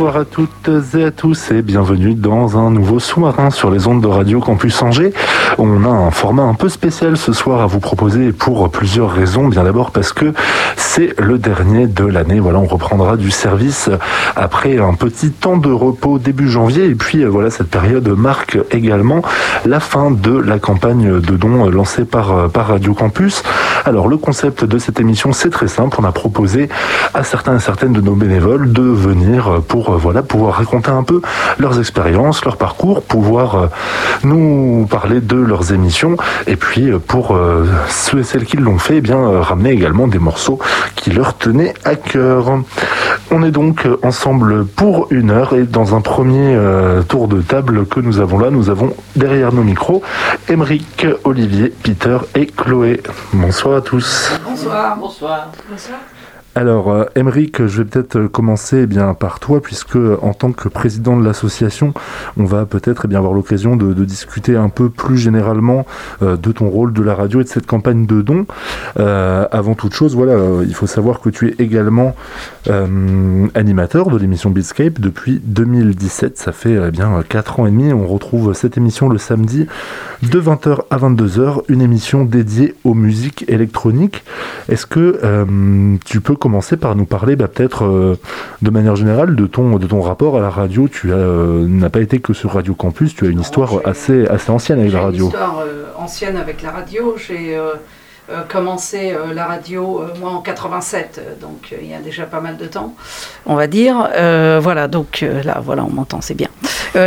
Bonsoir à toutes et à tous et bienvenue dans un nouveau sous-marin sur les ondes de Radio Campus Angers. On a un format un peu spécial ce soir à vous proposer pour plusieurs raisons. Bien d'abord parce que c'est le dernier de l'année. Voilà, on reprendra du service après un petit temps de repos début janvier. Et puis voilà, cette période marque également la fin de la campagne de dons lancée par, par Radio Campus. Alors le concept de cette émission, c'est très simple. On a proposé à certains et certaines de nos bénévoles de venir pour voilà pouvoir raconter un peu leurs expériences, leur parcours, pouvoir nous parler de leurs émissions et puis pour ceux et celles qui l'ont fait, eh bien ramener également des morceaux qui leur tenaient à cœur. On est donc ensemble pour une heure et dans un premier tour de table que nous avons là, nous avons derrière nos micros Émeric, Olivier, Peter et Chloé. Bonsoir à tous. Bonsoir. Bonsoir. Bonsoir. Alors, euh, Émeric, je vais peut-être commencer eh par toi, puisque en tant que président de l'association, on va peut-être eh avoir l'occasion de, discuter un peu plus généralement euh, de ton rôle de la radio et de cette campagne de dons. Euh, avant toute chose, voilà, il faut savoir que tu es également animateur de l'émission Beatscape depuis 2017. Ça fait eh bien 4 ans et demi. On retrouve cette émission le samedi de 20h à 22h, une émission dédiée aux musiques électroniques. Est-ce que tu peux commencer par nous parler bah, peut-être euh, de manière générale de ton, de ton rapport à la radio? Tu euh, n'as pas été que sur Radio Campus, tu as une non, histoire assez, assez ancienne avec la radio. Une histoire euh, ancienne avec la radio. J'ai commencé la radio moi en 87, donc il y a déjà pas mal de temps, on va dire. voilà, donc là, voilà, on m'entend, c'est bien.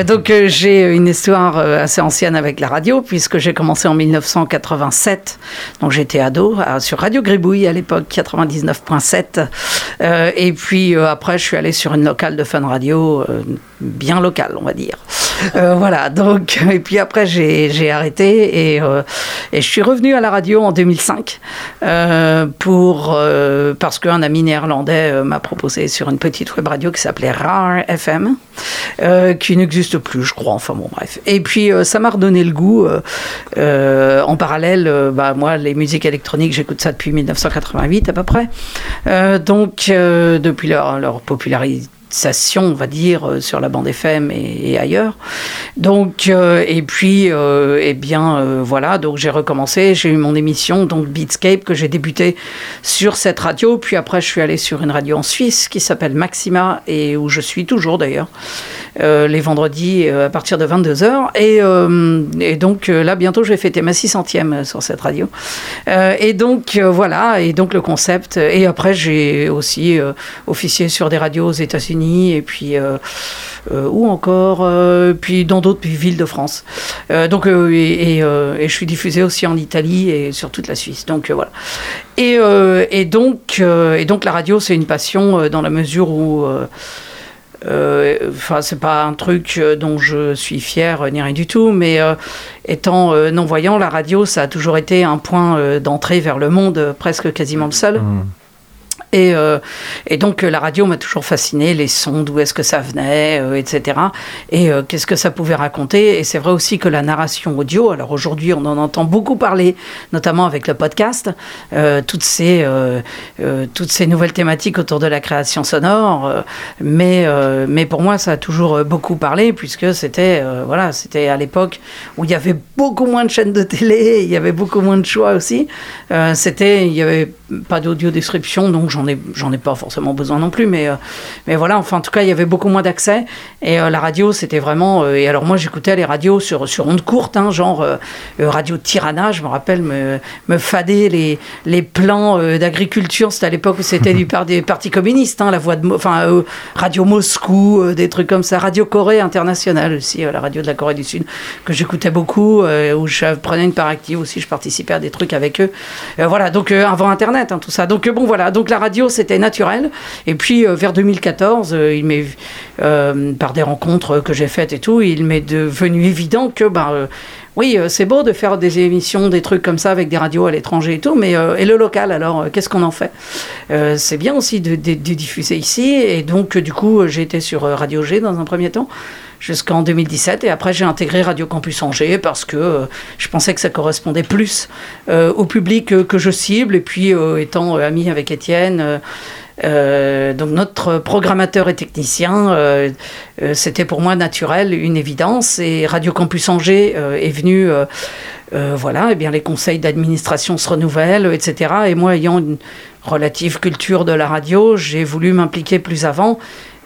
donc j'ai une histoire assez ancienne avec la radio puisque j'ai commencé en 1987, donc j'étais ado sur Radio Gribouille à l'époque 99.7 euh, et puis euh, après je suis allé sur une locale de Fun Radio euh, bien locale on va dire. voilà donc et puis après j'ai arrêté et, et, je suis revenu à la radio en 2005 pour parce qu'un ami néerlandais m'a proposé sur une petite web radio qui s'appelait Rare FM qui n'existe plus je crois enfin bon bref et puis ça m'a redonné le goût en parallèle bah, moi les musiques électroniques j'écoute ça depuis 1988 à peu près. Euh, donc, euh, depuis leur popularité on va dire, sur la bande FM et, ailleurs. Donc, euh, et puis, euh, eh bien, euh, voilà, donc j'ai recommencé, j'ai eu mon émission, donc Beatscape, que j'ai débuté sur cette radio, puis après je suis allé sur une radio en Suisse qui s'appelle Maxima, et où je suis toujours d'ailleurs, les vendredis à partir de 22h, et, et donc là, bientôt, je vais fêter ma 600e sur cette radio. et donc, voilà, et donc le concept, et après j'ai aussi officié sur des radios aux États-Unis, et puis euh, euh, ou encore euh, puis dans d'autres villes de France. donc et, je suis diffusée aussi en Italie et sur toute la Suisse. Donc voilà. Et, donc la radio c'est une passion dans la mesure où enfin c'est pas un truc dont je suis fière ni rien du tout mais euh, étant euh, non voyant la radio ça a toujours été un point euh, d'entrée vers le monde presque quasiment le seul mmh. Et, euh, et, donc la radio m'a toujours fasciné, les sons, d'où est-ce que ça venait, euh, etc. Et euh, qu'est-ce que ça pouvait raconter. Et c'est vrai aussi que la narration audio, alors aujourd'hui on en entend beaucoup parler, notamment avec le podcast, toutes, ces, toutes ces nouvelles thématiques autour de la création sonore. mais, mais pour moi ça a toujours beaucoup parlé, puisque c'était voilà, c'était à l'époque où il y avait beaucoup moins de chaînes de télé, il y avait beaucoup moins de choix aussi. c'était, il n'y avait pas d'audio description, donc j'en j'en ai pas forcément besoin non plus, mais, euh, mais voilà, enfin, en tout cas, il y avait beaucoup moins d'accès. Et euh, la radio, c'était vraiment. Euh, et alors, moi, j'écoutais les radios sur, sur ondes courtes, hein, genre radio Tirana, je me rappelle, me, me fader les, les plans d'agriculture. C'était à l'époque où c'était du par des partis communistes, hein, la voix de. Enfin, Radio Moscou, des trucs comme ça. Radio Corée internationale aussi, la radio de la Corée du Sud, que j'écoutais beaucoup, où je prenais une part active aussi, je participais à des trucs avec eux. voilà, donc avant Internet, hein, tout ça. Donc, bon, voilà, donc la radio c'était naturel. Et puis, vers 2014, il m'est, par des rencontres que j'ai faites et tout, il m'est devenu évident que, ben, oui, c'est beau de faire des émissions, des trucs comme ça avec des radios à l'étranger et tout, mais et le local, alors, qu'est-ce qu'on en fait? C'est bien aussi de, diffuser ici. Et donc, du coup, j'ai été sur Radio G dans un premier temps jusqu'en 2017. Et après, j'ai intégré Radio Campus Angers parce que euh, je pensais que ça correspondait plus euh, au public euh, que je cible. Et puis, étant ami avec Étienne, donc notre programmateur et technicien, c'était pour moi naturel, une évidence. Et Radio Campus Angers est venu, voilà, et eh bien les conseils d'administration se renouvellent, etc. Et moi, ayant une relative culture de la radio, j'ai voulu m'impliquer plus avant.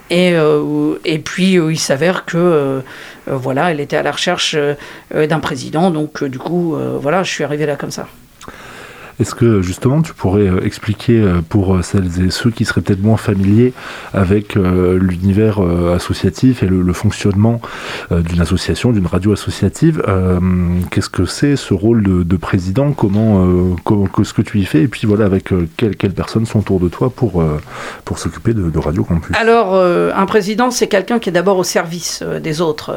Et, euh, et puis euh, il s'avère que euh, voilà, elle était à la recherche d'un président, donc du coup voilà, je suis arrivé là comme ça. Est-ce que justement tu pourrais euh, expliquer euh, pour euh, celles et ceux qui seraient peut-être moins familiers avec l'univers associatif et le, fonctionnement d'une association, d'une radio associative, qu'est-ce que c'est ce rôle de, président? Comment, ce que tu y fais? Et puis voilà, avec quelles, personnes sont autour de toi pour, pour s'occuper de, de, Radio Campus? Alors, un président, c'est quelqu'un qui est d'abord au service des autres.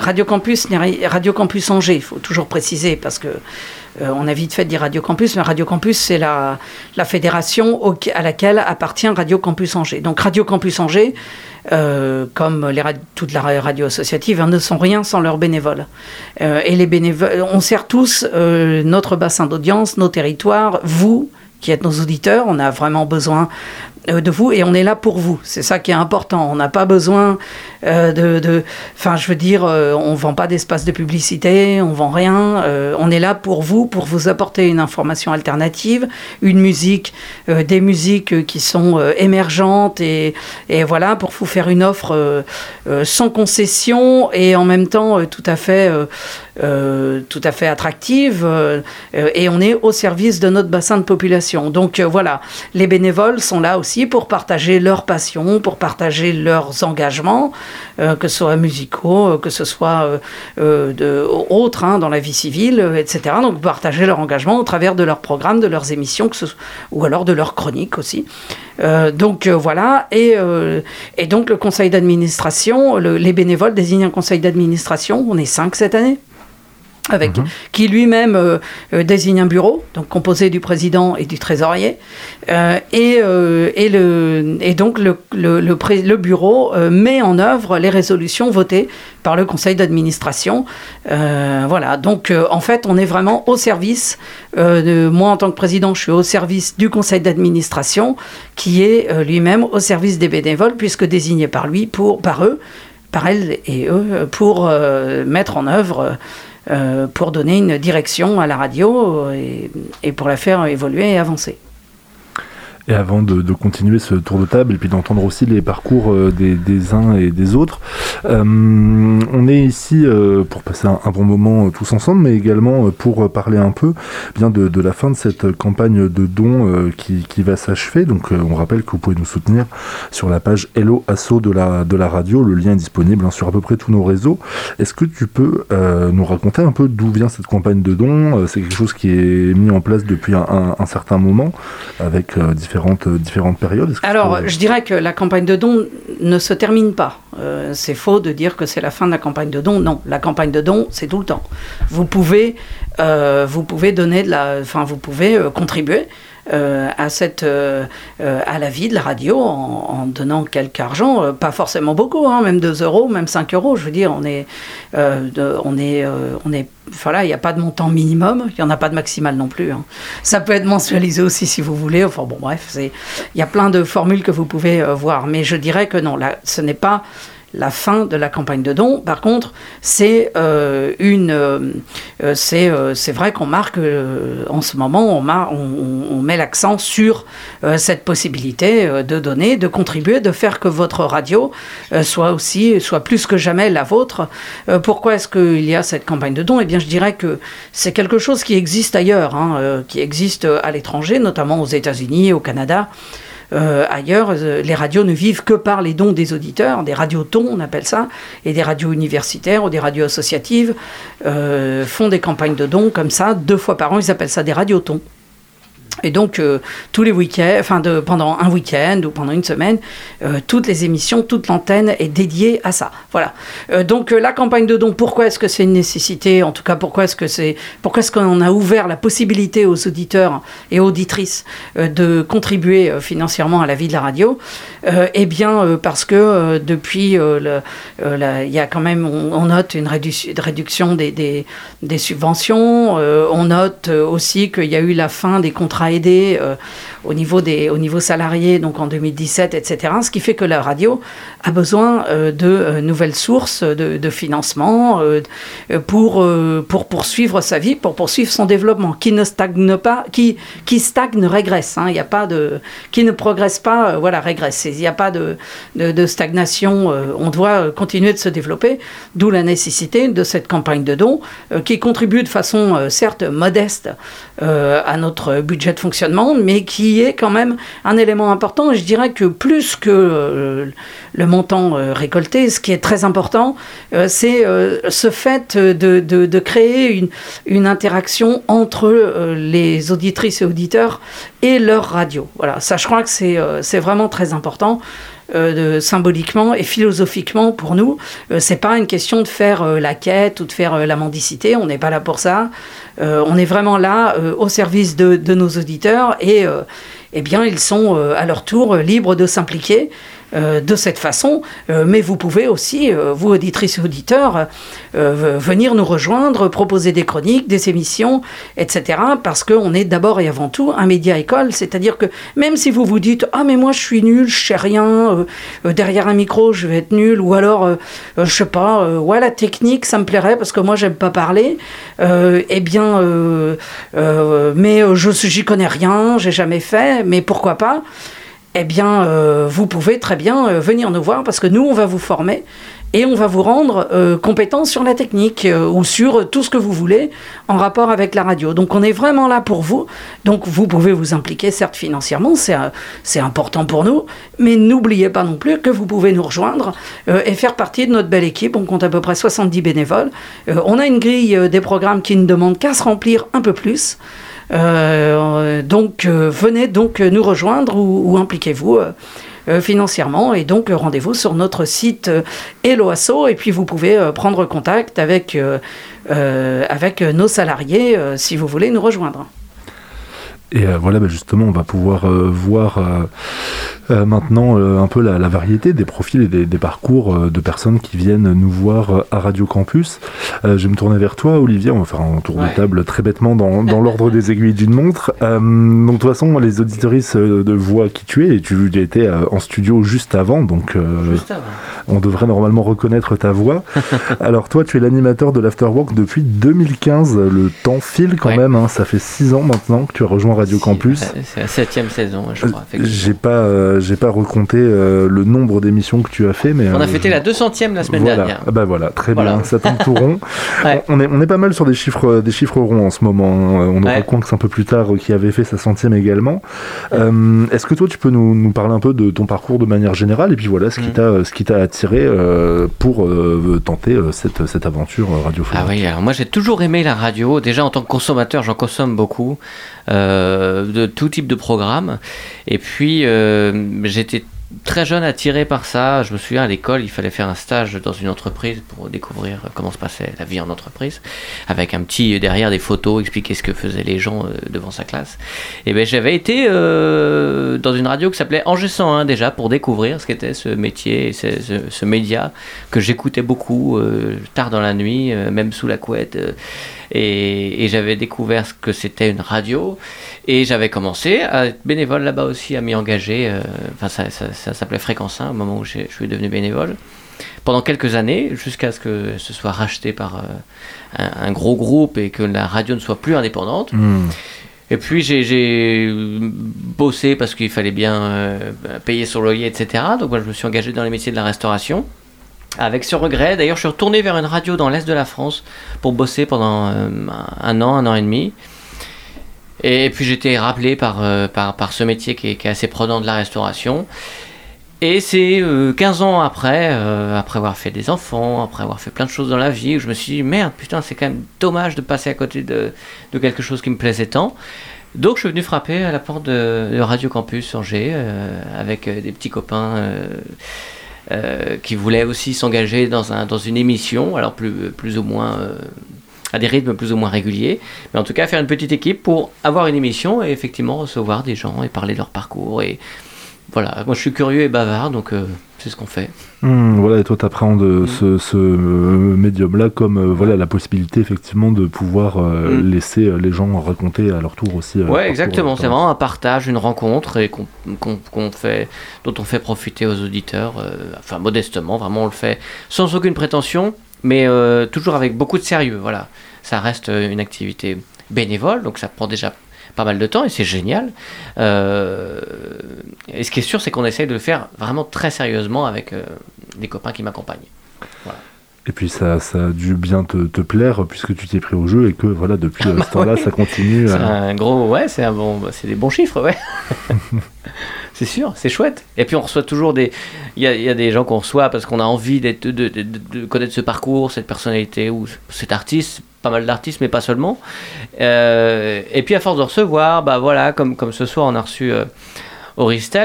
Radio Campus, Radio Campus Angers, il faut toujours préciser parce que euh, on a vite fait de dire Radio Campus, mais Radio Campus, c'est la, fédération à laquelle appartient Radio Campus Angers. Donc Radio Campus Angers, euh, comme les toutes la radio associative, hein, ne sont rien sans leurs bénévoles. Euh, et les bénévoles, on sert tous notre bassin d'audience, nos territoires, vous qui êtes nos auditeurs, on a vraiment besoin de vous et on est là pour vous. C'est ça qui est important. On n'a pas besoin euh, de, Enfin, je veux dire, euh, on vend pas d'espace de publicité, on vend rien. on est là pour vous, pour vous apporter une information alternative, une musique, des musiques qui sont émergentes et, et, voilà, pour vous faire une offre sans concession et en même temps tout à fait, tout à fait attractive. et on est au service de notre bassin de population. Donc voilà, les bénévoles sont là aussi pour partager leurs passions, pour partager leurs engagements, euh, que ce soit musicaux, euh, que ce soit euh, autres hein, dans la vie civile, etc. Donc partager leur engagement au travers de leurs programmes, de leurs émissions, ou alors de leurs chroniques aussi. donc voilà, et, donc le conseil d'administration, les bénévoles désignent un conseil d'administration, on est cinq cette année avec, mhm. qui lui-même euh, euh, désigne un bureau, donc composé du président et du trésorier. Euh, et, et, le, et donc le, le, le, bureau met en œuvre les résolutions votées par le conseil d'administration. voilà, donc en fait, on est vraiment au service, de, moi en tant que président, je suis au service du conseil d'administration, qui est lui-même au service des bénévoles, puisque désigné par lui, pour, par eux, par elles et eux, pour mettre en œuvre euh, pour donner une direction à la radio et, et pour la faire évoluer et avancer. Et avant de, continuer ce tour de table et puis d'entendre aussi les parcours euh, des, uns et des autres, euh, on est ici euh, pour passer un, bon moment tous ensemble, mais également pour parler un peu bien de, la fin de cette campagne de dons qui, va s'achever. Donc on rappelle que vous pouvez nous soutenir sur la page Hello Asso de la, de la radio. Le lien est disponible hein, sur à peu près tous nos réseaux. Est-ce que tu peux nous raconter un peu d'où vient cette campagne de dons? C'est quelque chose qui est mis en place depuis un certain moment avec différents différentes, périodes Alors, je dirais que la campagne de dons ne se termine pas. Euh, c'est faux de dire que c'est la fin de la campagne de dons. Non, la campagne de dons, c'est tout le temps. Vous pouvez, euh, vous pouvez donner enfin, vous pouvez euh, contribuer. à, cette, à la vie de la radio en, donnant quelque argent, pas forcément beaucoup, hein, même 2 euros, même 5 euros. Je veux dire, on est, on est, on est voilà, il n'y a pas de montant minimum, il n'y en a pas de maximal non plus. Hein. Ça peut être mensualisé aussi si vous voulez. Enfin bon, bref, il y a plein de formules que vous pouvez voir. Mais je dirais que non, là, ce n'est pas la fin de la campagne de dons. Par contre, c'est euh, une, euh, euh, c'est vrai qu'on marque en ce moment, on, met l'accent sur cette possibilité de donner, de contribuer, de faire que votre radio soit aussi, soit plus que jamais la vôtre. pourquoi est-ce qu'il y a cette campagne de dons Eh bien, je dirais que c'est quelque chose qui existe ailleurs, hein, qui existe à l'étranger, notamment aux États-Unis, au Canada. Euh, ailleurs, euh, les radios ne vivent que par les dons des auditeurs, des radiotons, on appelle ça, et des radios universitaires ou des radios associatives euh, font des campagnes de dons comme ça, deux fois par an, ils appellent ça des radiotons. Et donc, euh, tous les week-ends, enfin, pendant un week-end ou pendant une semaine, euh, toutes les émissions, toute l'antenne est dédiée à ça. Voilà. Euh, donc, la campagne de dons, pourquoi est-ce que c'est une nécessité? En tout cas, pourquoi est-ce que c'est, pourquoi est-ce qu'on a ouvert la possibilité aux auditeurs et auditrices de contribuer financièrement à la vie de la radio? Eh bien, parce que depuis, il y a quand même, on, note une réduction des subventions. on note aussi qu'il y a eu la fin des contrats aider euh, au, niveau des, au niveau salarié, donc en 2017, etc. Ce qui fait que la radio a besoin euh, de euh, nouvelles sources de, financement pour, pour poursuivre sa vie, pour poursuivre son développement, qui ne stagne pas, qui, qui stagne régresse. Hein. Il n'y a pas de, qui ne progresse pas, voilà, régresse. Il n'y a pas de, de, stagnation. on doit continuer de se développer, d'où la nécessité de cette campagne de dons qui contribue de façon certes modeste à notre budget fonctionnement, mais qui est quand même un élément important. je dirais que plus que euh, le montant euh, récolté, ce qui est très important, euh, c'est ce fait de, de, créer une, une, interaction entre les auditrices et auditeurs et leur radio. Voilà, ça je crois que c'est vraiment très important. symboliquement et philosophiquement pour nous. c'est pas une question de faire la quête ou de faire la mendicité, on n'est pas là pour ça. Euh, on est vraiment là euh, au service de, nos auditeurs et euh, eh bien, ils sont à leur tour libres de s'impliquer de cette façon, mais vous pouvez aussi, vous auditrices et auditeurs, venir nous rejoindre, proposer des chroniques, des émissions, etc. Parce qu'on est d'abord et avant tout un média école, c'est-à-dire que même si vous vous dites ah mais moi je suis nul, je sais rien, derrière un micro je vais être nul, ou alors je sais pas, ouais la technique ça me plairait parce que moi j'aime pas parler, eh bien euh, euh, mais euh, je j'y connais rien, j'ai jamais fait, mais pourquoi pas Eh bien, vous pouvez très bien venir nous voir parce que nous, on va vous former et on va vous rendre euh, compétent sur la technique euh, ou sur tout ce que vous voulez en rapport avec la radio. Donc on est vraiment là pour vous. Donc vous pouvez vous impliquer, certes financièrement, c'est euh, important pour nous, mais n'oubliez pas non plus que vous pouvez nous rejoindre et faire partie de notre belle équipe. On compte à peu près 70 bénévoles. on a une grille des programmes qui ne demande qu'à se remplir un peu plus. Donc venez donc nous rejoindre ou impliquez-vous euh, financièrement. Et donc, rendez-vous sur notre site Eloasso et puis vous pouvez euh, prendre contact avec, euh, avec nos salariés si vous voulez nous rejoindre. Et voilà, bah, justement, on va pouvoir voir euh, maintenant euh, un peu la, variété des profils et des, parcours euh, de personnes qui viennent nous voir à Radio Campus. je vais me tourner vers toi, Olivier. On va faire un tour de table très bêtement dans, dans l'ordre des aiguilles d'une montre. donc, de toute façon, les auditoristes de voix qui tu es, et tu été en studio juste avant, donc juste avant. on devrait normalement reconnaître ta voix. Alors, toi, tu es l'animateur de l'Afterwork depuis 2015. Le temps file quand même, hein. ça fait six ans maintenant que tu as rejoint Radio Campus. C'est la septième saison, je crois. J'ai pas j'ai pas recompté euh, le nombre d'émissions que tu as fait, mais on a euh, fêté la 200e la semaine dernière. Ah bah voilà, très bien, ça tombe tout rond. on, est, on est pas mal sur des chiffres, des chiffres ronds en ce moment. Hein. On aura compte un peu plus tard qui avait fait sa centième également. Euh, est-ce que toi tu peux nous, nous, parler un peu de ton parcours de manière générale et puis voilà ce qui mm. t'a ce qui t'a attiré pour tenter cette, cette aventure radiophonique. Ah oui, alors moi j'ai toujours aimé la radio. Déjà en tant que consommateur, j'en consomme beaucoup. Euh, de tout type de programme. Et puis, euh, j'étais très jeune attiré par ça. Je me souviens à l'école, il fallait faire un stage dans une entreprise pour découvrir comment se passait la vie en entreprise, avec un petit derrière des photos, expliquer ce que faisaient les gens euh, devant sa classe. Et ben j'avais été dans une radio qui s'appelait Angers 101 déjà pour découvrir ce qu'était ce métier, ce, média que j'écoutais beaucoup tard dans la nuit, même sous la couette. Et, et j'avais découvert ce que c'était une radio. Et j'avais commencé à être bénévole là-bas aussi, à m'y engager. Euh, enfin, ça, ça, s'appelait Fréquence 1 au moment où je suis devenu bénévole. Pendant quelques années, jusqu'à ce que ce soit racheté par euh, un, gros groupe et que la radio ne soit plus indépendante. Hmm. Et puis j'ai bossé parce qu'il fallait bien euh, payer son loyer, etc. Donc moi, je me suis engagé dans les métiers de la restauration. Avec ce regret, d'ailleurs, je suis retourné vers une radio dans l'est de la France pour bosser pendant un an, un an et demi. Et puis j'étais rappelé par, euh, par, par, ce métier qui est, assez prenant de la restauration. Et c'est 15 euh, ans après, euh, après avoir fait des enfants, après avoir fait plein de choses dans la vie, où je me suis dit, merde, putain, c'est quand même dommage de passer à côté de, de quelque chose qui me plaisait tant. Donc je suis venu frapper à la porte de, Radio Campus Angers avec des petits copains qui voulaient aussi s'engager dans, un, dans une émission, alors plus, plus ou moins à des rythmes plus ou moins réguliers, mais en tout cas faire une petite équipe pour avoir une émission et effectivement recevoir des gens et parler de leur parcours. Et voilà, moi je suis curieux et bavard, donc euh, c'est ce qu'on fait. Hmm, voilà, et toi tu appréhendes mm. ce, ce euh, médium-là comme euh, voilà, la possibilité effectivement de pouvoir mm. laisser les gens raconter à leur tour aussi. ouais, exactement, c'est vraiment un partage, une rencontre et qu'on fait, dont on fait profiter aux auditeurs, enfin modestement, vraiment on le fait sans aucune prétention mais toujours avec beaucoup de sérieux. Voilà, ça reste une activité bénévole, donc ça prend déjà pas mal de temps et c'est génial. Euh, et ce qui est sûr, c'est qu'on essaye de le faire vraiment très sérieusement avec euh, des copains qui m'accompagnent. Et puis ça, ça a dû bien te, te plaire puisque tu t'es pris au jeu et que voilà depuis ce temps-là ça continue. C'est un gros ouais, c'est un bon, c'est des bons chiffres ouais. C'est sûr, c'est chouette. Et puis on reçoit toujours des. Il y a, y a, des gens qu'on reçoit parce qu'on a envie de, connaître ce parcours, cette personnalité ou cet artiste, pas mal d'artistes, mais pas seulement. Euh, et puis à force de recevoir, bah voilà, comme, comme ce soir, on a reçu. Euh,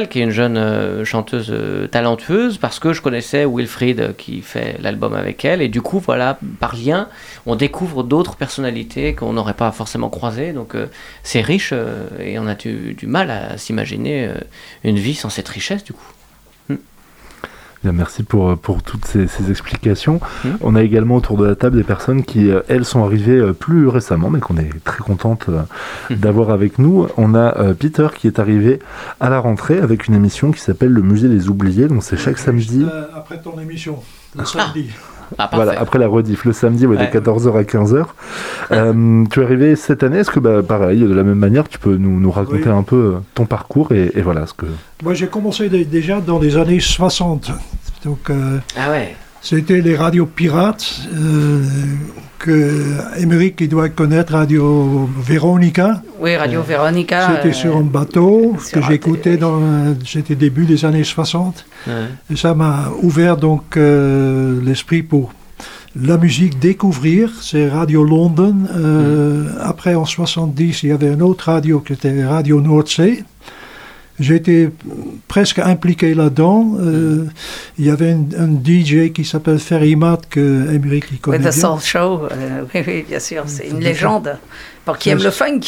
qui est une jeune euh, chanteuse euh, talentueuse, parce que je connaissais Wilfried qui fait l'album avec elle, et du coup, voilà, par lien, on découvre d'autres personnalités qu'on n'aurait pas forcément croisées, donc c'est riche, et on a du mal à s'imaginer une vie sans cette richesse, du coup merci pour, pour toutes ces, explications. Mmh. On a également autour de la table des personnes qui, euh, elles, sont arrivées euh, plus récemment, mais qu'on est très contente euh, mmh. d'avoir avec nous. On a Peter qui est arrivé à la rentrée avec une émission qui s'appelle Le Musée des Oubliés. Donc c'est chaque samedi. après ton émission, le samedi. Ah, voilà, après la rediff, le samedi, de 14h à 15h. tu es arrivé cette année, est-ce que, bah, pareil, de la même manière, tu peux nous, nous raconter un peu ton parcours et, et voilà ce que... Moi, j'ai commencé déjà dans les années 60. Donc, euh, ah ouais. C'était les radios pirates euh, que Émeric il doit connaître, Radio Véronica. Oui, Radio euh, Véronica. C'était sur un bateau que j'écoutais dans c'était début des années 60. Et ça m'a ouvert donc l'esprit pour la musique découvrir, c'est Radio London. Mm. Après, en 70, il y avait une autre radio qui était Radio Noordzee. J'étais presque impliqué là-dedans. Euh, il y avait un, DJ qui s'appelle Ferry Matt, que Emmerich connaît oui, The Soul Show, euh, oui, oui, bien sûr, c'est une légende pour qui aime le funk.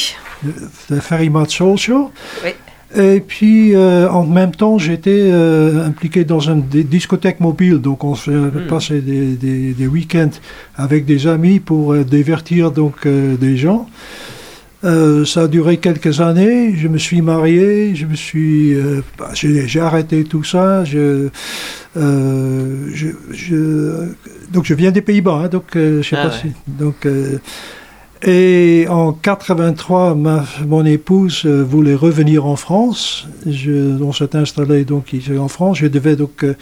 Le Ferry Matt Soul Show. Oui. Et puis, euh, en même temps, j'étais impliqué dans une discothèque mobile. Donc, on se hmm. passait des, des, des week-ends avec des amis pour divertir donc, des gens. Euh, ça a duré quelques années. Je me suis marié, je me suis, euh, bah, j'ai arrêté tout ça. Je, euh, je, donc je viens des Pays-Bas, hein, donc je sais ah pas si. Donc et en 83, ma, mon épouse euh, voulait revenir en France. Je, on s'est installé donc ici en France. Je devais donc euh,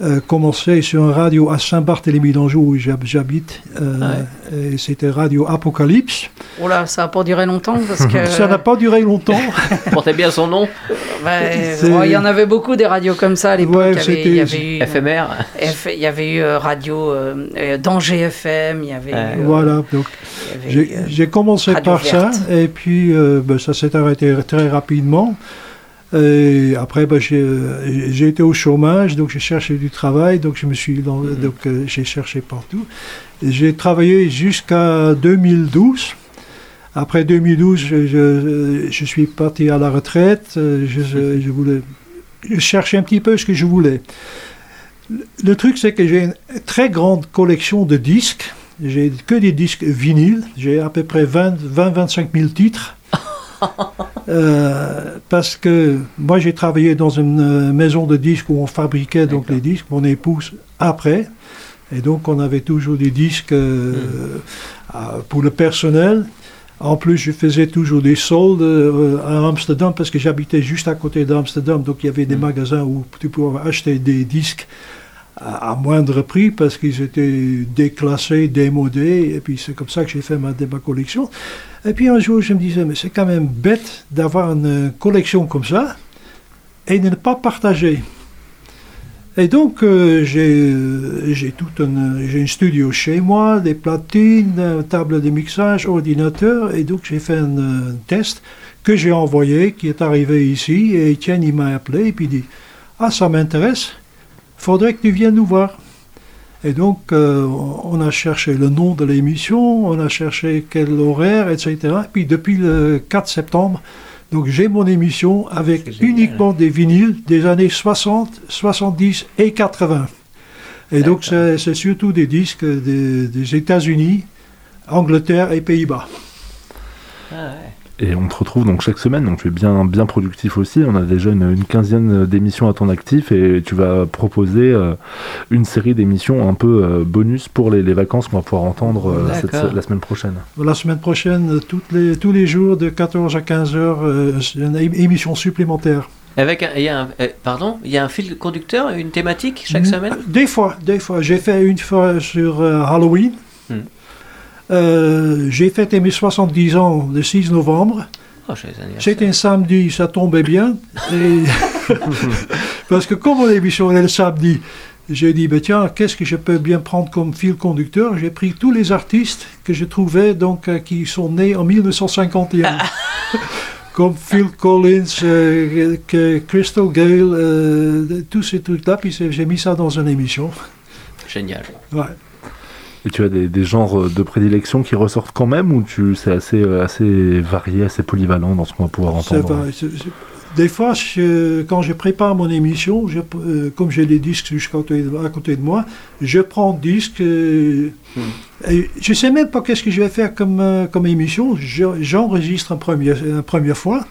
euh, commencer sur une radio à Saint-Barthélemy d'Anjou où j'habite. Et c'était Radio Apocalypse. Oh là, ça n'a pas duré longtemps parce que... ça n'a pas duré longtemps. Portait bien son nom. il y en avait beaucoup des radios comme ça à l'époque. il, y avait eu, éphémère. il y avait eu radio Danger FM. Il y avait. voilà. Donc, j'ai commencé par ça, et puis euh, ben, ça s'est arrêté très rapidement. Et après, ben, j'ai été au chômage, donc j'ai cherché du travail, donc je me suis mm-hmm. donc euh, j'ai cherché partout. J'ai travaillé jusqu'à 2012. Après 2012, je, je, suis parti à la retraite. Je, je, voulais, je cherchais un petit peu ce que je voulais. Le truc, c'est que j'ai une très grande collection de disques. J'ai que des disques vinyles. J'ai à peu près 20-25 000 titres. Euh, parce que moi j'ai travaillé dans une euh, maison de disques où on fabriquait donc les disques, mon épouse après, et donc on avait toujours des disques euh, hmm. pour le personnel. En plus, je faisais toujours des soldes à Amsterdam parce que j'habitais juste à côté d'Amsterdam, donc il y avait des hmm. magasins où tu pouvais acheter des disques à, moindre prix parce qu'ils étaient déclassés, démodés, et puis c'est comme ça que j'ai fait ma, collection. Et puis un jour, je me disais, mais c'est quand même bête d'avoir une collection comme ça et de ne pas partager. Et donc, euh, j'ai tout un, un studio chez moi, des platines, une table de mixage, ordinateur, et donc j'ai fait un, test que j'ai envoyé, qui est arrivé ici, et Étienne, il m'a appelé, et puis il dit, ah, ça m'intéresse, faudrait que tu viennes nous voir. Et donc, euh, on a cherché le nom de l'émission, on a cherché quel horaire, etc. Et puis, depuis le 4 septembre, donc j'ai mon émission avec uniquement des vinyles des années 60, 70 et 80. Et donc, c'est surtout des disques des, des États-Unis, Angleterre et Pays-Bas. Ah ouais. Et on te retrouve donc chaque semaine, donc tu es bien, bien productif aussi. On a déjà une, quinzaine d'émissions à ton actif et tu vas proposer euh, une série d'émissions un peu euh, bonus pour les, vacances qu'on va pouvoir entendre euh, la semaine prochaine. La semaine prochaine, toutes les, tous les jours de 14 à 15 heures, une émission supplémentaire. Avec il y a un, pardon, il y a un fil conducteur, une thématique chaque semaine? Des fois, des fois. J'ai fait une fois sur Halloween. Hmm. Euh, j'ai fêté mes 70 ans le 6 novembre. Oh, C'était un samedi, ça tombait bien. Parce que comme mon émission est le samedi, j'ai dit, ben tiens, qu'est-ce que je peux bien prendre comme fil conducteur? J'ai pris tous les artistes que je trouvais, donc, euh, qui sont nés en 1951. comme Phil Collins, euh, Crystal Gale, tous ces trucs-là, puis j'ai mis ça dans une émission. Génial. Ouais. Et tu as des, genres euh, de prédilection qui ressortent quand même ou tu c'est assez, euh, assez varié, assez polyvalent dans ce qu'on va pouvoir entendre Des fois, quand je prépare mon émission, je, euh, comme j'ai des disques à côté de moi, je prends disques. Hmm. et je sais même pas qu'est-ce que je vais faire comme, comme émission. J'enregistre première, une première fois.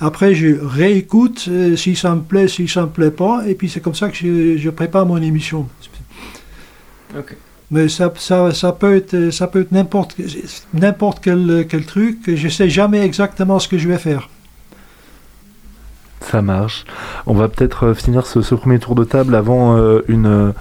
Après, je réécoute si ça me plaît, si ça me plaît pas. Et puis, c'est comme ça que je, je prépare mon émission. Ok. Mais ça, ça, ça, peut être, ça peut n'importe, n'importe quel, quel truc. Je ne sais jamais exactement ce que je vais faire. Ça marche. On va peut-être euh, finir ce, premier tour de table avant euh, une, euh,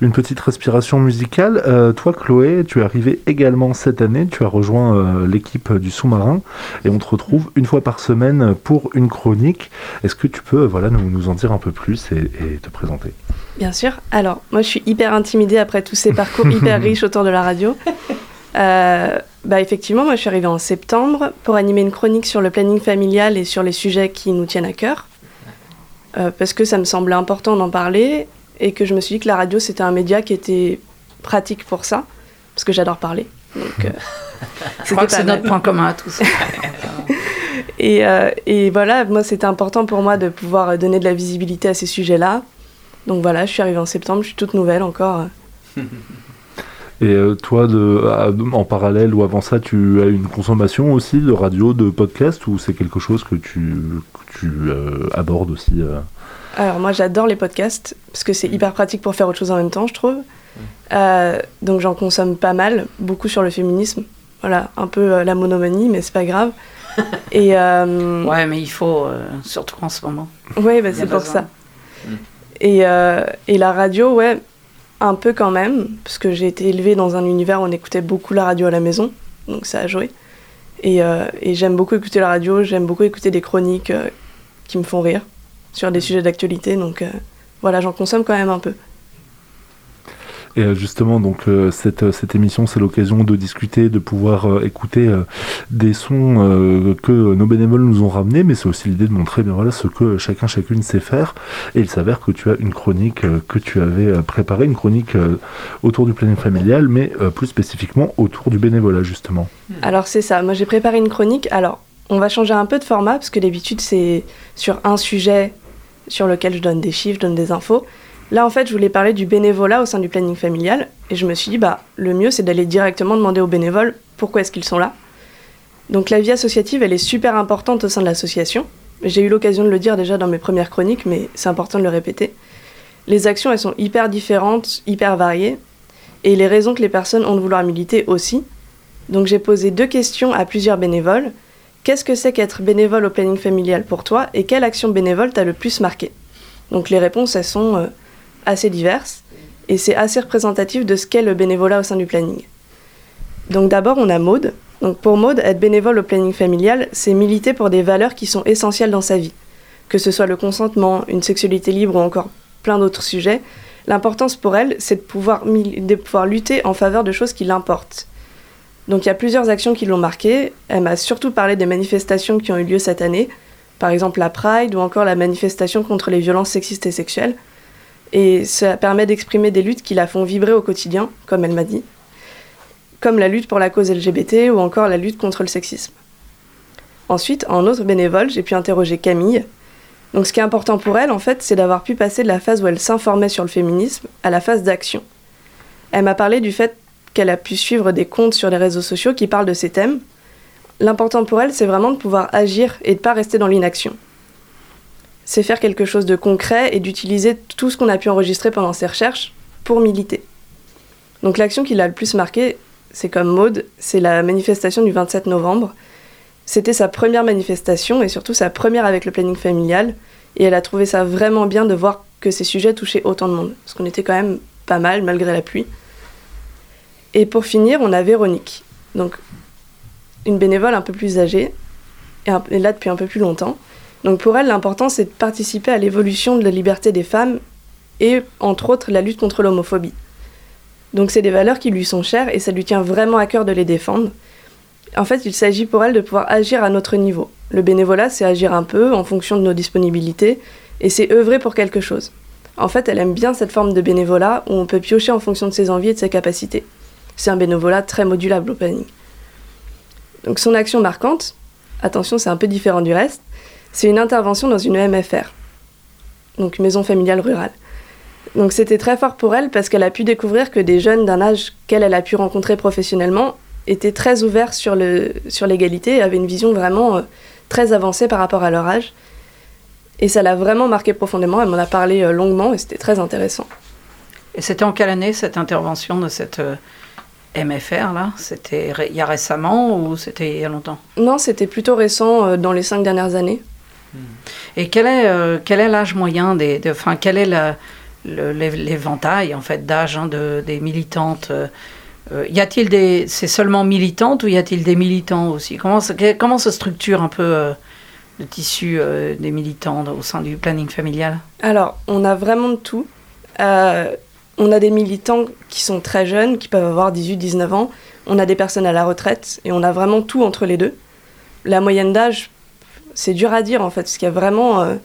une petite respiration musicale. toi, Chloé, tu es arrivée également cette année. Tu as rejoint l'équipe du sous-marin et on te retrouve une fois par semaine pour une chronique. Est-ce que tu peux voilà, nous, nous en dire un peu plus et, te présenter? Bien sûr. Alors, moi, je suis hyper intimidée après tous ces parcours hyper riches autour de la radio. bah effectivement, moi je suis arrivée en septembre pour animer une chronique sur le planning familial et sur les sujets qui nous tiennent à cœur. Euh, parce que ça me semblait important d'en parler et que je me suis dit que la radio c'était un média qui était pratique pour ça, parce que j'adore parler. Donc, euh, je crois que c'est notre point commun à tous. et, euh, et, voilà, moi c'était important pour moi de pouvoir donner de la visibilité à ces sujets-là. Donc voilà, je suis arrivée en septembre, je suis toute nouvelle encore. Et toi, de, en parallèle ou avant ça, tu as une consommation aussi de radio, de podcast, ou c'est quelque chose que tu, tu euh, abordes aussi euh? Alors moi j'adore les podcasts parce que c'est mm. hyper pratique pour faire autre chose en même temps je trouve. Mm. Euh, donc j'en consomme pas mal, beaucoup sur le féminisme. Voilà, un peu la monomanie mais c'est pas grave. Et ouais mais il faut surtout en ce moment. Ouais bah, c'est pour ça. Mm. Et, et la radio ouais un peu quand même parce que j'ai été élevée dans un univers où on écoutait beaucoup la radio à la maison donc ça a joué. Et, et j'aime beaucoup écouter la radio, j'aime beaucoup écouter des chroniques qui me font rire sur des sujets d'actualité. Donc euh, voilà, j'en consomme quand même un peu. Et euh, justement, donc euh, cette, cette émission, c'est l'occasion de discuter, de pouvoir écouter des sons que nos bénévoles nous ont ramenés, mais c'est aussi l'idée de montrer bien voilà ce que chacun chacune sait faire. Et il s'avère que tu as une chronique que tu avais préparée, une chronique autour du planning familial, mais plus spécifiquement autour du bénévolat justement. Alors c'est ça. Moi j'ai préparé une chronique. Alors on va changer un peu de format parce que d'habitude c'est sur un sujet sur lequel je donne des chiffres, je donne des infos. Là en fait je voulais parler du bénévolat au sein du planning familial et je me suis dit bah le mieux c'est d'aller directement demander aux bénévoles pourquoi est-ce qu'ils sont là. Donc la vie associative elle est super importante au sein de l'association. J'ai eu l'occasion de le dire déjà dans mes premières chroniques mais c'est important de le répéter. Les actions elles sont hyper différentes, hyper variées et les raisons que les personnes ont de vouloir militer aussi. Donc j'ai posé deux questions à plusieurs bénévoles Qu'est-ce que c'est qu'être bénévole au planning familial pour toi et quelle action bénévole t'a le plus marqué? Donc les réponses, elles sont euh, assez diverses et c'est assez représentatif de ce qu'est le bénévolat au sein du planning. Donc d'abord, on a Maude. Donc pour Maude, être bénévole au planning familial, c'est militer pour des valeurs qui sont essentielles dans sa vie. Que ce soit le consentement, une sexualité libre ou encore plein d'autres sujets, l'importance pour elle, c'est de pouvoir, de pouvoir lutter en faveur de choses qui l'importent. Donc il y a plusieurs actions qui l'ont marquée. Elle m'a surtout parlé des manifestations qui ont eu lieu cette année, par exemple la Pride ou encore la manifestation contre les violences sexistes et sexuelles. Et ça permet d'exprimer des luttes qui la font vibrer au quotidien, comme elle m'a dit, comme la lutte pour la cause LGBT ou encore la lutte contre le sexisme. Ensuite, en autre bénévole, j'ai pu interroger Camille. Donc ce qui est important pour elle, en fait, c'est d'avoir pu passer de la phase où elle s'informait sur le féminisme à la phase d'action. Elle m'a parlé du fait qu'elle a pu suivre des comptes sur les réseaux sociaux qui parlent de ces thèmes. L'important pour elle, c'est vraiment de pouvoir agir et de ne pas rester dans l'inaction. C'est faire quelque chose de concret et d'utiliser tout ce qu'on a pu enregistrer pendant ses recherches pour militer. Donc l'action qui l'a le plus marqué, c'est comme Maude, c'est la manifestation du 27 novembre. C'était sa première manifestation et surtout sa première avec le planning familial. Et elle a trouvé ça vraiment bien de voir que ces sujets touchaient autant de monde. Parce qu'on était quand même pas mal malgré la pluie. Et pour finir, on a Véronique. Donc, une bénévole un peu plus âgée, et, là depuis un peu plus longtemps. Donc pour elle, l'important, c'est de participer à l'évolution de la liberté des femmes et, entre autres, la lutte contre l'homophobie. Donc c'est des valeurs qui lui sont chères et ça lui tient vraiment à cœur de les défendre. En fait, il s'agit pour elle de pouvoir agir à notre niveau. Le bénévolat, c'est agir un peu en fonction de nos disponibilités et c'est œuvrer pour quelque chose. En fait, elle aime bien cette forme de bénévolat où on peut piocher en fonction de ses envies et de ses capacités. C'est un bénévolat très modulable au planning. Donc son action marquante, attention c'est un peu différent du reste, c'est une intervention dans une MFR, donc maison familiale rurale. Donc c'était très fort pour elle parce qu'elle a pu découvrir que des jeunes d'un âge qu'elle a pu rencontrer professionnellement étaient très ouverts sur l'égalité sur et avaient une vision vraiment euh, très avancée par rapport à leur âge. Et ça l'a vraiment marqué profondément, elle m'en a parlé euh, longuement et c'était très intéressant. Et c'était en quelle année cette intervention de cette euh, MFR, là? C'était il y a récemment ou c'était il y a longtemps? Non, c'était plutôt récent, dans les cinq dernières années. Et quel est euh, quel est l'âge moyen des, enfin quel est l'éventail en fait d'âge hein, de, des militantes euh, Y a-t-il des c'est seulement militantes ou y a-t-il des militants aussi? Comment comment se structure un peu le tissu des militants au sein du planning familial? Alors, on a vraiment de tout. On a des militants qui sont très jeunes, qui peuvent avoir 18-19 ans. On a des personnes à la retraite et on a vraiment tout entre les deux. La moyenne d'âge, c'est dur à dire en fait, parce qu'il y a vraiment. Euh,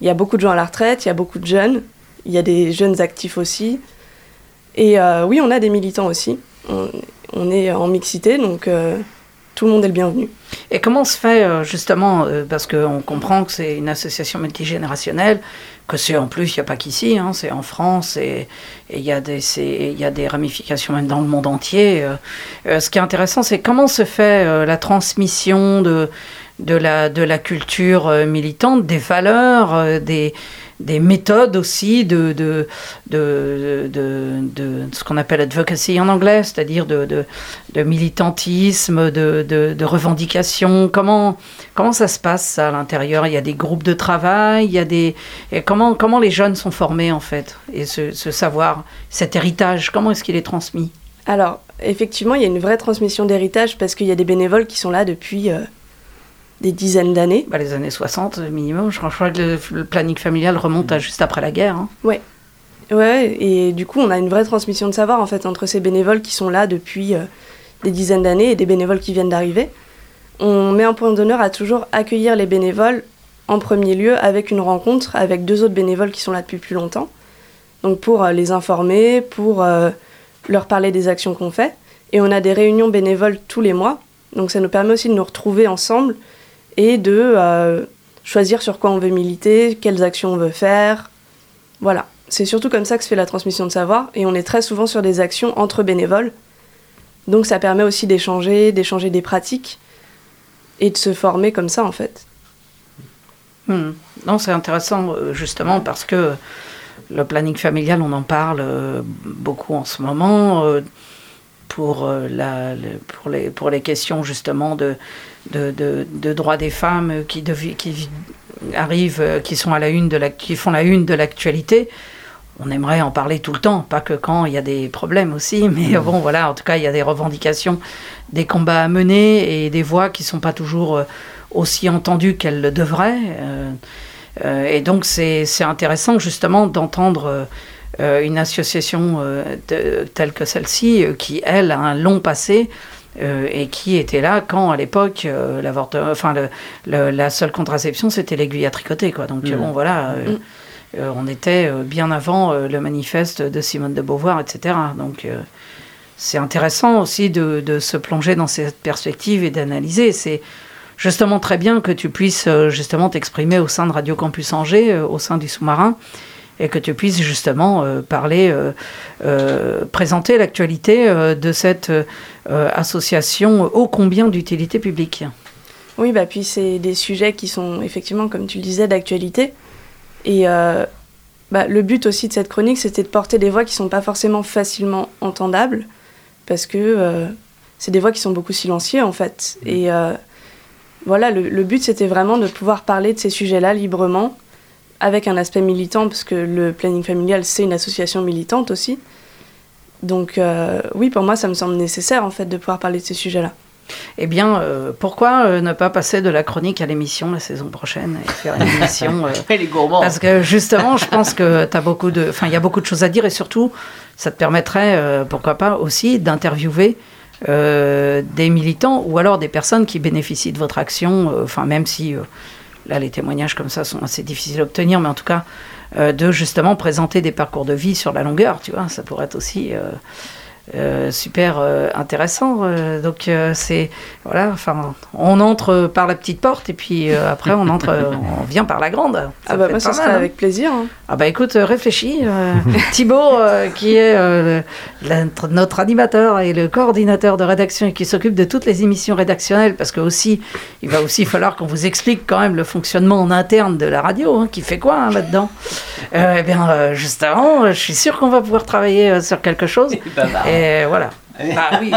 il y a beaucoup de gens à la retraite, il y a beaucoup de jeunes, il y a des jeunes actifs aussi. Et euh, oui, on a des militants aussi. On, est en mixité, donc euh, tout le monde est le bienvenu. Et comment se fait justement, parce qu'on comprend que c'est une association multigénérationnelle, que c'est en plus, il n'y a pas qu'ici, hein, c'est en France et il y, a des, ramifications même dans le monde entier. Ce qui est intéressant, c'est comment se fait la transmission de, de, la, de la culture militante, des valeurs, des, des méthodes aussi de, de, de, de ce qu'on appelle advocacy en anglais, c'est-à-dire de, militantisme, de, revendication. Comment, comment ça se passe à l'intérieur? Il y a des groupes de travail, il y a des... Comment, comment les jeunes sont formés en fait Et ce, savoir, cet héritage, comment est-ce qu'il est transmis? Alors, effectivement, il y a une vraie transmission d'héritage parce qu'il y a des bénévoles qui sont là depuis... Euh, des dizaines d'années. Bah, les années 60 minimum. Je crois que le, planning familial remonte à juste après la guerre. Hein. Ouais. Ouais, et du coup, on a une vraie transmission de savoir en fait entre ces bénévoles qui sont là depuis euh, des dizaines d'années et des bénévoles qui viennent d'arriver. On met un point d'honneur à toujours accueillir les bénévoles en premier lieu avec une rencontre avec deux autres bénévoles qui sont là depuis plus longtemps. Donc pour euh, les informer, pour euh, leur parler des actions qu'on fait. Et on a des réunions bénévoles tous les mois. Donc ça nous permet aussi de nous retrouver ensemble et de euh, choisir sur quoi on veut militer, quelles actions on veut faire. Voilà, c'est surtout comme ça que se fait la transmission de savoir et on est très souvent sur des actions entre bénévoles. Donc ça permet aussi d'échanger, d'échanger des pratiques et de se former comme ça en fait. Hmm. Non, c'est intéressant euh, justement parce que le planning familial, on en parle euh, beaucoup en ce moment pour, la, pour, les, pour les questions justement de, de, de, droits des femmes qui, arrivent, euh, qui, sont à la une de la, qui font la une de l'actualité. On aimerait en parler tout le temps, pas que quand il y a des problèmes aussi, mais bon, voilà, en tout cas, il y a des revendications, des combats à mener et des voix qui ne sont pas toujours euh, aussi entendues qu'elles le devraient. Euh, et donc, c'est intéressant justement d'entendre une association telle que celle-ci, qui, elle, a un long passé, et qui était là quand à l'époque enfin la seule contraception c'était l'aiguille à tricoter quoi. Donc mm. bon voilà, mm. on était bien avant le manifeste de Simone de Beauvoir, etc. Donc c'est intéressant aussi de, de, se plonger dans cette perspective et d'analyser. C'est justement très bien que tu puisses euh, justement t'exprimer au sein de Radio Campus Angers, euh, au sein du sous-marin, et que tu puisses justement euh, parler, présenter l'actualité de cette association ô combien d'utilité publique. Oui, bah puis c'est des sujets qui sont effectivement, comme tu le disais, d'actualité. Et bah, le but aussi de cette chronique, c'était de porter des voix qui ne sont pas forcément facilement entendables, parce que c'est des voix qui sont beaucoup silencieuses en fait. Mmh. Et voilà, le, but c'était vraiment de pouvoir parler de ces sujets-là librement, avec un aspect militant, parce que le planning familial c'est une association militante aussi. Donc euh, oui, pour moi ça me semble nécessaire en fait de pouvoir parler de ces sujets-là. Eh bien, euh, pourquoi euh, ne pas passer de la chronique à l'émission la saison prochaine et faire une émission Parce que justement, je pense que tu beaucoup de, enfin, il y a beaucoup de choses à dire et surtout, ça te permettrait, pourquoi pas aussi, d'interviewer euh, des militants ou alors des personnes qui bénéficient de votre action, euh, enfin même si euh, là les témoignages comme ça sont assez difficiles à obtenir, mais en tout cas de justement présenter des parcours de vie sur la longueur, tu vois, ça pourrait être aussi euh, super euh, intéressant. Euh, donc c'est voilà, enfin, on entre par la petite porte et puis après on entre, on vient par la grande. ah bah moi ça serait hein. avec plaisir. Hein. Ah bah écoute, réfléchis. Thibaut, qui est notre animateur et le coordinateur de rédaction et qui s'occupe de toutes les émissions rédactionnelles, parce que aussi il va aussi falloir qu'on vous explique quand même le fonctionnement en interne de la radio, hein, qui fait quoi là-dedans. eh bien justement, je suis sûr qu'on va pouvoir travailler sur quelque chose. Bah, bah. Et voilà. Bah oui.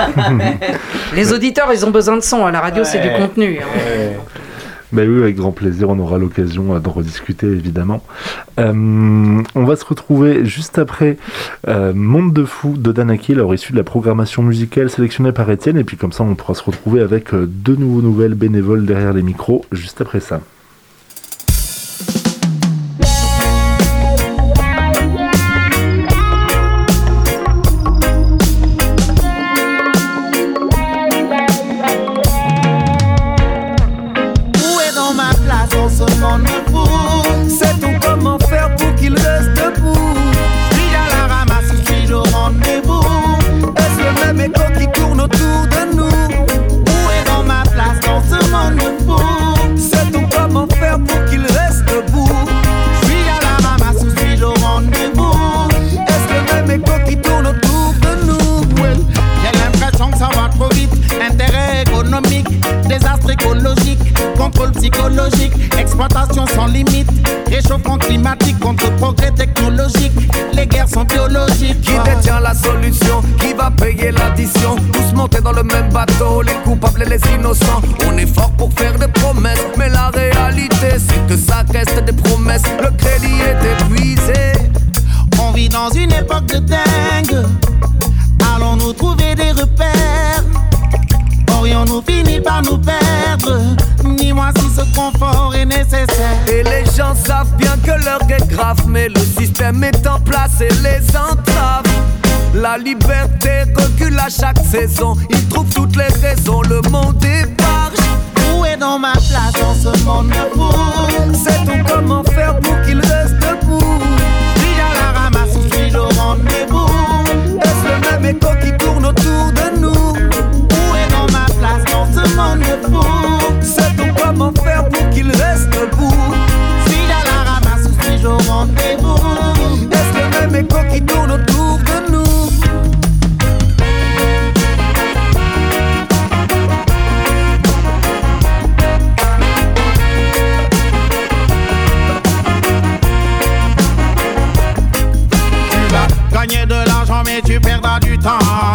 Les auditeurs, ils ont besoin de son. À la radio, c'est du contenu. Hein. Ben oui, avec grand plaisir, on aura l'occasion euh, de rediscuter évidemment. Euh, on va se retrouver juste après euh, Monde de fou de Danaki, alors issu de la programmation musicale sélectionnée par Étienne, et puis comme ça on pourra se retrouver avec deux nouveaux nouvelles bénévoles derrière les micros juste après ça. Tous montés dans le même bateau, les coupables et les innocents. On est fort pour faire des promesses, mais la réalité c'est que ça reste des promesses. Le crédit est épuisé. On vit dans une époque de dingue. Allons-nous trouver des repères? Aurions-nous fini par nous perdre? Dis-moi si ce confort est nécessaire. Et les gens savent bien que l'heure est grave, mais le système est en place et les entraves. La liberté recule à chaque saison. Il trouve toutes les raisons, le monde débarque. Où est dans ma place dans ce monde de fou? C'est tout comment faire pour qu'il reste debout. Suis-je à la ramasse ou suis-je au rendez-vous Est-ce le même écho qui tourne autour de nous? Où est dans ma place dans ce monde de fou? C'est tout comment faire pour qu'il reste debout. Suis-je la ramasse suis-je au rendez-vous Est-ce le même écho qui tourne autour de nous?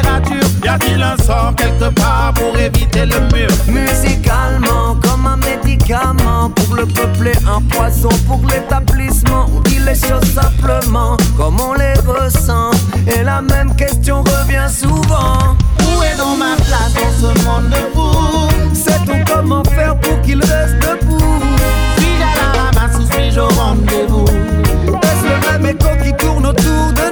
ratures a il un sort quelque part pour éviter le mur? Musicalement, comme un médicament pour le peuple un poison pour l'établissement. On dit les choses simplement comme on les ressent. Et la même question revient souvent. Où est dans ma place dans ce monde de Sait-on comment faire pour qu'il reste debout? Suis-je à la ramasse ou suis-je au rendez-vous? Est-ce le même écho qui tourne autour de nous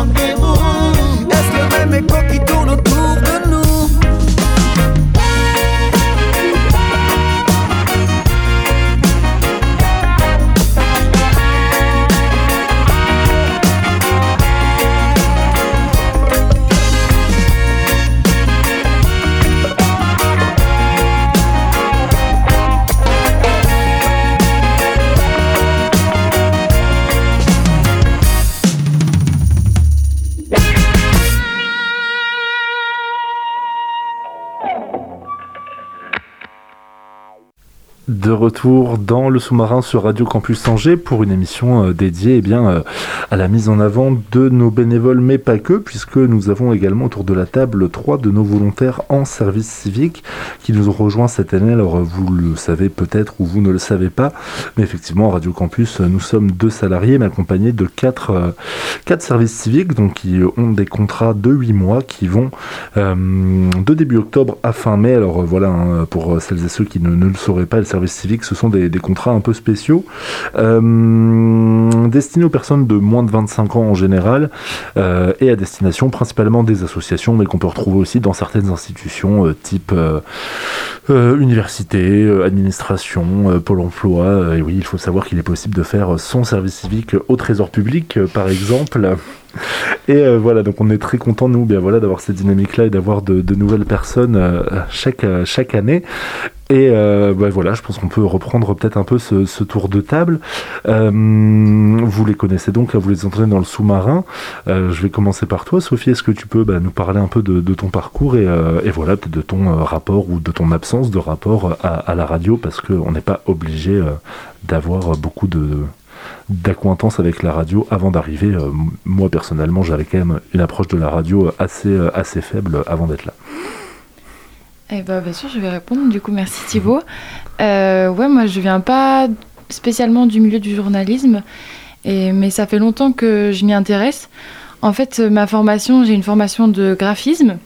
rendez-vous. Est-ce le même écho qui tourne De retour dans le sous-marin sur Radio Campus Angers pour une émission euh, dédiée eh bien, euh, à la mise en avant de nos bénévoles, mais pas que, puisque nous avons également autour de la table trois de nos volontaires en service civique qui nous ont rejoints cette année. Alors vous le savez peut-être ou vous ne le savez pas, mais effectivement à Radio Campus, nous sommes deux salariés, mais accompagnés de quatre, euh, quatre services civiques, donc qui ont des contrats de 8 mois qui vont euh, de début octobre à fin mai. Alors euh, voilà, hein, pour celles et ceux qui ne, ne le sauraient pas, le service civique, ce sont des, contrats un peu spéciaux, euh, destinés aux personnes de moins de 25 ans en général, euh, et à destination principalement des associations, mais qu'on peut retrouver aussi dans certaines institutions euh, type université, administration, pôle emploi. Et oui, il faut savoir qu'il est possible de faire son service civique au trésor public, par exemple. Et euh, voilà, donc on est très content nous, bien voilà, d'avoir cette dynamique-là et d'avoir de, nouvelles personnes euh, chaque euh, chaque année. Et bah, voilà, je pense qu'on peut reprendre peut-être un peu ce, tour de table. Vous les connaissez donc, vous les entendez dans le sous-marin. Je vais commencer par toi, Sophie. Est-ce que tu peux bah, nous parler un peu de, ton parcours et, voilà, peut-être de ton rapport ou de ton absence de rapport à, la radio, parce qu'on n'est pas obligé d'avoir beaucoup de d'acquaintance avec la radio avant d'arriver. Euh, moi personnellement, j'avais quand même une approche de la radio assez euh, assez faible avant d'être là. Eh ben, bien sûr, je vais répondre. Du coup, merci Thibaut. Euh, ouais, moi, je viens pas spécialement du milieu du journalisme, et, mais ça fait longtemps que je m'y intéresse. En fait, euh, ma formation, j'ai une formation de graphisme.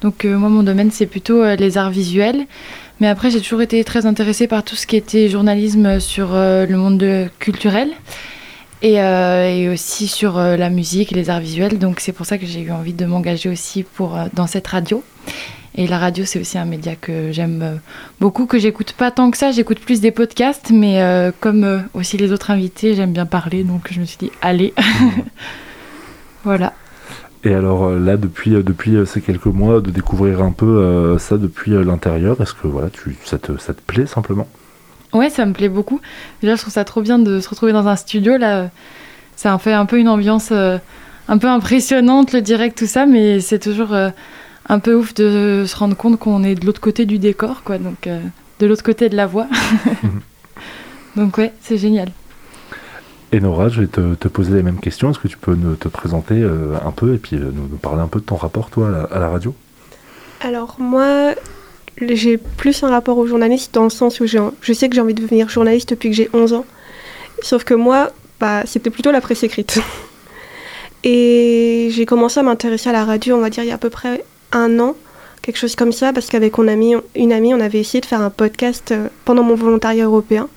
Donc, euh, moi, mon domaine, c'est plutôt euh, les arts visuels. Mais après, j'ai toujours été très intéressée par tout ce qui était journalisme sur euh, le monde de- culturel et, euh, et aussi sur euh, la musique et les arts visuels. Donc, c'est pour ça que j'ai eu envie de m'engager aussi pour, euh, dans cette radio. Et la radio, c'est aussi un média que j'aime beaucoup, que j'écoute pas tant que ça. J'écoute plus des podcasts, mais comme aussi les autres invités, j'aime bien parler. Donc, je me suis dit, allez. voilà. Et alors euh, là, depuis, euh, depuis euh, ces quelques mois, de découvrir un peu ça depuis l'intérieur, est-ce que voilà, tu, ça, te, ça te plaît simplement? Ouais, ça me plaît beaucoup. Déjà, je trouve ça trop bien de se retrouver dans un studio. Là, ça en fait un peu une ambiance euh, un peu impressionnante, le direct, tout ça, mais c'est toujours euh, un peu ouf de se rendre compte qu'on est de l'autre côté du décor, quoi. Donc, euh, de l'autre côté de la voix. donc, ouais, c'est génial. Et Nora, je vais te, poser les mêmes questions. Est-ce que tu peux te présenter euh, un peu et puis euh, nous, parler un peu de ton rapport, toi, à la, radio? Alors moi, j'ai plus un rapport au journaliste dans le sens où je sais que j'ai envie de devenir journaliste depuis que j'ai 11 ans. Sauf que moi, bah, c'était plutôt la presse écrite. Et j'ai commencé à m'intéresser à la radio, on va dire, il y a à peu près un an, quelque chose comme ça, parce qu'avec une amie, on avait essayé de faire un podcast euh, pendant mon volontariat européen.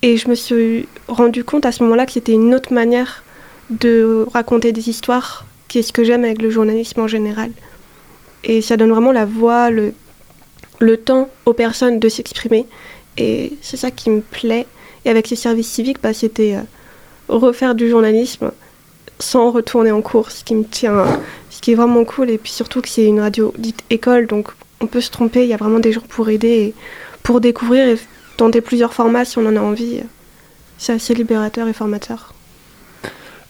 Et je me suis rendu compte à ce moment-là que c'était une autre manière de raconter des histoires, qui est ce que j'aime avec le journalisme en général. Et ça donne vraiment la voix, le, temps aux personnes de s'exprimer. Et c'est ça qui me plaît. Et avec ces services civiques, bah, c'était euh, refaire du journalisme sans retourner en cours, ce qui me tient, ce qui est vraiment cool. Et puis surtout que c'est une radio dite école, donc on peut se tromper, il y a vraiment des gens pour aider, pour découvrir et tenter plusieurs formats si on en a envie. C'est assez libérateur et formateur.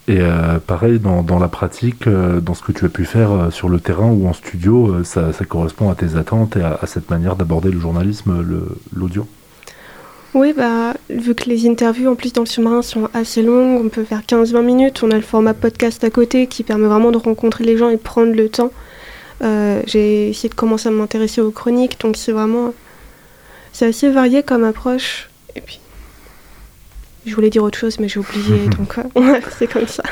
Et euh, pareil, dans, dans la pratique, euh, dans ce que tu as pu faire euh, sur le terrain ou en studio, ça, ça correspond à tes attentes et à, à cette manière d'aborder le journalisme, l'audio? Oui, bah, vu que les interviews en plus dans le sous-marin sont assez longues, on peut faire 15-20 minutes, on a le format podcast à côté qui permet vraiment de rencontrer les gens et de prendre le temps. J'ai essayé de commencer à m'intéresser aux chroniques, donc c'est vraiment... C'est assez varié comme approche. Et puis... Je voulais dire autre chose, mais j'ai oublié, donc euh, c'est comme ça.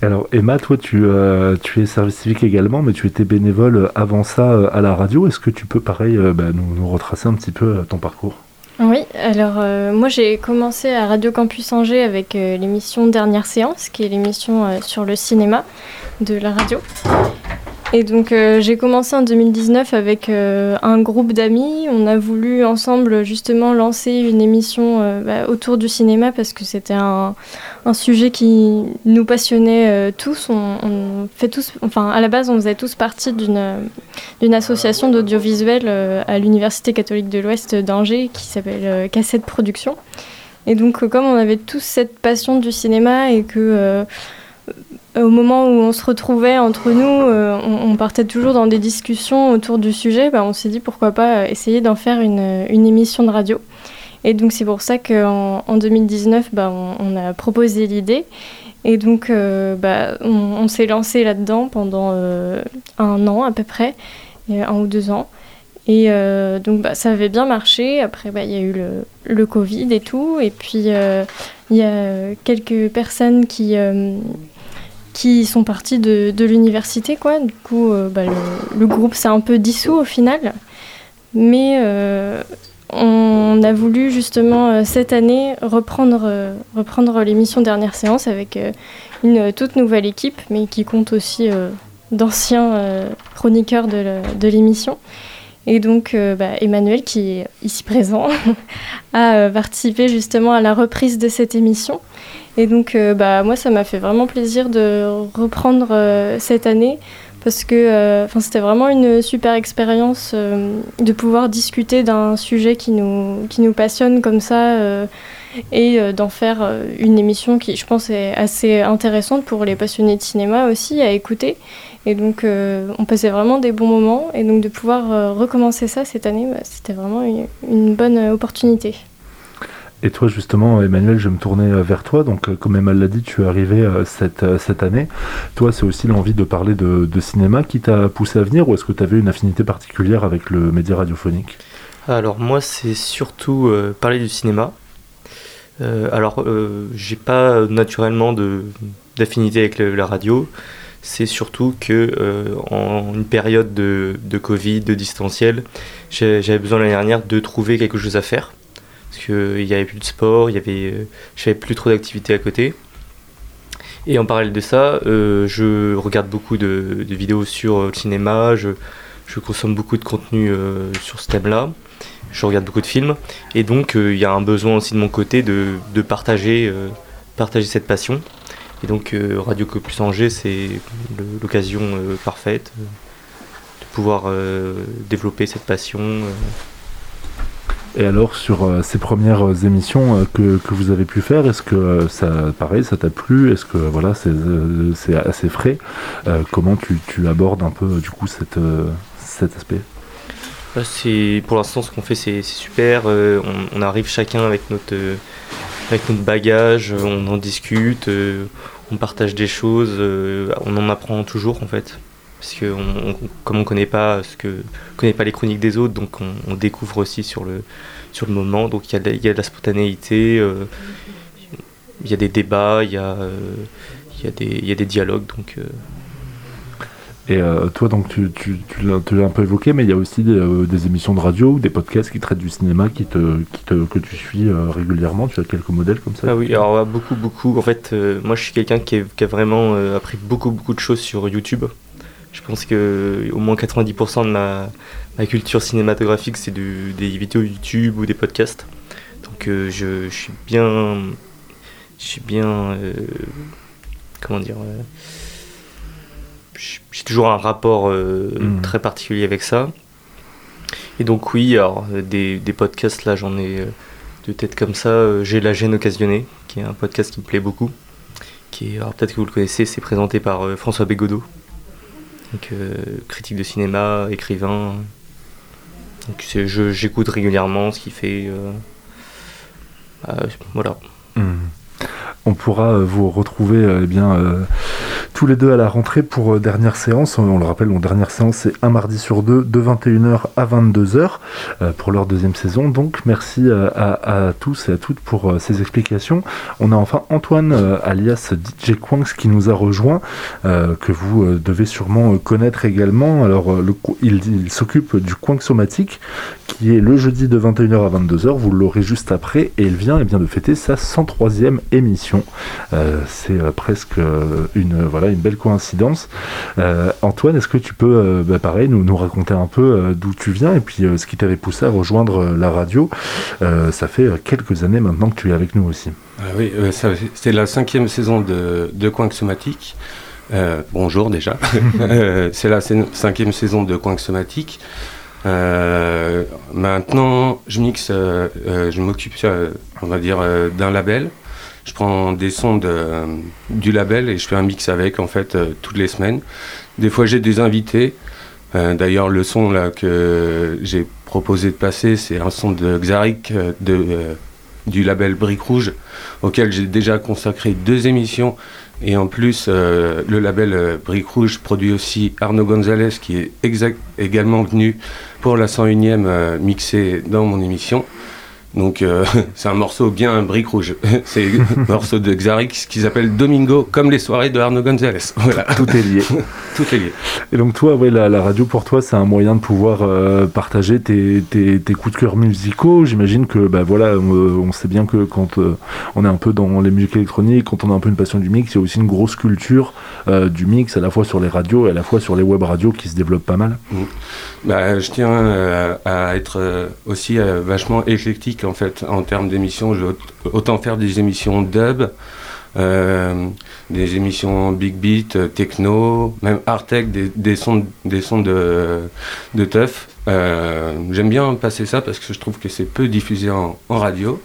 Alors Emma, toi tu, euh, tu es service civique également, mais tu étais bénévole avant ça à la radio. Est-ce que tu peux pareil bah, nous, nous, retracer un petit peu ton parcours? Oui, alors euh, moi j'ai commencé à Radio Campus Angers avec euh, l'émission Dernière Séance, qui est l'émission euh, sur le cinéma de la radio. Et donc euh, j'ai commencé en 2019 avec euh, un groupe d'amis. On a voulu ensemble justement lancer une émission euh, bah, autour du cinéma parce que c'était un, sujet qui nous passionnait tous. On, fait tous, enfin à la base on faisait tous partie d'une d'une association d'audiovisuel à l'Université catholique de l'Ouest d'Angers qui s'appelle Cassette Production. Et donc comme on avait tous cette passion du cinéma et que au moment où on se retrouvait entre nous, euh, on, partait toujours dans des discussions autour du sujet. Bah, on s'est dit pourquoi pas essayer d'en faire une, émission de radio. Et donc c'est pour ça qu'en en 2019, bah, on, a proposé l'idée. Et donc euh, bah, on, s'est lancé là-dedans pendant euh, un an à peu près, un ou deux ans. Et euh, donc ça avait bien marché. Après, il y a eu le, Covid et tout. Et puis il y a quelques personnes qui qui sont partis de, de l'université, quoi. Du coup, euh, bah, le, groupe s'est un peu dissous au final. Mais euh, on a voulu justement euh, cette année reprendre, reprendre l'émission Dernière Séance avec une toute nouvelle équipe, mais qui compte aussi d'anciens chroniqueurs de l'émission. Et donc, bah, Emmanuel, qui est ici présent, a participé justement à la reprise de cette émission. Et donc, euh, bah, moi, ça m'a fait vraiment plaisir de reprendre euh, cette année parce que euh, c'était vraiment une super expérience de pouvoir discuter d'un sujet qui nous, qui nous passionne comme ça et d'en faire une émission qui, je pense, est assez intéressante pour les passionnés de cinéma aussi à écouter. Et donc, on passait vraiment des bons moments. Et donc, de pouvoir recommencer ça cette année, bah, c'était vraiment une bonne opportunité. Et toi, justement, Emmanuel, je me tourner vers toi. Donc, comme Emma l'a dit, tu es arrivé cette, cette année. Toi, c'est aussi l'envie de parler de, cinéma qui t'a poussé à venir ou est-ce que tu avais une affinité particulière avec le média radiophonique? Alors, moi, c'est surtout euh, parler du cinéma. Euh, alors, euh, j'ai pas naturellement d'affinité avec la radio. C'est surtout que euh, en une période de, de Covid, de distanciel, j'avais besoin l'année dernière de trouver quelque chose à faire parce qu'il n'y avait plus de sport, euh, j'avais plus trop d'activités à côté. Et en parallèle de ça, euh, je regarde beaucoup de, vidéos sur le cinéma, je, je consomme beaucoup de contenu euh, sur ce thème-là, je regarde beaucoup de films, et donc il euh, y a un besoin aussi de mon côté de, de partager, euh, partager cette passion. Et donc euh, Radio Campus Angers, c'est l'occasion parfaite de pouvoir développer cette passion. Et alors, sur euh, ces premières euh, émissions euh, que, que, vous avez pu faire, est-ce que ça, pareil, ça t'a plu? Est-ce que voilà, c'est assez frais? Comment tu, tu, abordes un peu du coup cette, cet aspect? Pour l'instant ce qu'on fait c'est super. On, on, arrive chacun avec notre avec notre bagage on en discute on partage des choses on en apprend toujours en fait parce que on, on, comme on connaît pas ce que connaît pas les chroniques des autres donc on, on découvre aussi sur le sur le moment. Donc il y a de, il y a de la spontanéité euh, il y a des débats il y a euh, il y a des il y a des dialogues donc euh... et euh, toi donc tu, tu, tu l'as un peu évoqué mais il y a aussi des, des, émissions de radio ou des podcasts qui traitent du cinéma qui te, qui te que tu suis régulièrement. Tu as quelques modèles comme ça. Ah oui alors beaucoup beaucoup. En fait moi je suis quelqu'un qui, qui, a vraiment appris beaucoup beaucoup de choses sur youtube je pense que au moins 90% de ma, ma culture cinématographique c'est de, des vidéos YouTube ou des podcasts. Donc euh, je, je, suis bien je suis bien euh, comment dire euh, j'ai toujours un rapport mmh. très particulier avec ça. Et donc oui, alors des, des podcasts là j'en ai de tête comme ça, j'ai La gêne occasionnée qui est un podcast qui me plaît beaucoup. Qui est alors peut-être que vous le connaissez, c'est présenté par François Bégodeau donc euh, critique de cinéma, écrivain. Donc j'écoute régulièrement ce qu'il fait. Euh, voilà. Hmm on pourra euh, vous retrouver euh, eh bien, euh, tous les deux à la rentrée pour dernière séance. On le rappelle, mon dernière séance c'est un mardi sur deux de 21h à 22h pour leur deuxième saison. Donc merci à, tous et à toutes pour ces explications. On a enfin Antoine alias DJ Quanks qui nous a rejoint, que vous devez sûrement connaître également. Alors il, s'occupe du Quanksomatique qui est le jeudi de 21h à 22h. Vous l'aurez juste après et il vient, et eh bien, de fêter sa 103e émission. Euh, c'est euh, presque euh, une, voilà, une belle coïncidence. Antoine, est-ce que tu peux, bah, pareil, nous, nous raconter un peu d'où tu viens et puis ce qui t'avait poussé à rejoindre la radio Ça fait quelques années maintenant que tu es avec nous aussi. Ah oui, c'est la cinquième saison de, de Coin Somatique. bonjour déjà. c'est la cinquième saison de Coin Somatique. Maintenant, je mixe, je m'occupe, on va dire, d'un label je prends des sons du label et je fais un mix avec en fait euh, toutes les semaines. Des fois j'ai des invités. Euh, d'ailleurs le son là que j'ai proposé de passer c'est un son de Xarik euh, de, du label Brique Rouge auquel j'ai déjà consacré deux émissions et en plus le label Brique Rouge produit aussi Arnaud Gonzalez qui est également venu pour la 101e mixer dans mon émission. Donc euh, c'est un morceau bien brique rouge. c'est un morceau de Xarix qui s'appelle Domingo, comme les soirées de Arnaud Gonzalez. Voilà. Tout est lié. Tout est lié. Et donc toi, ouais, la, radio pour toi, c'est un moyen de pouvoir euh, partager tes, tes, coups de cœur musicaux. J'imagine que bah, voilà, on, sait bien que quand euh, on est un peu dans les musiques électroniques, quand on a un peu une passion du mix, il y a aussi une grosse culture du mix, à la fois sur les radios et à la fois sur les web radios qui se développent pas mal. Mmh. Bah, je tiens à être aussi vachement éclectique en fait en termes d'émissions. Je vais autant faire des émissions dub, euh, des émissions big beat, euh, techno, même art des, sons, des sons de, de teuf. Euh, j'aime bien passer ça parce que je trouve que c'est peu diffusé en, radio.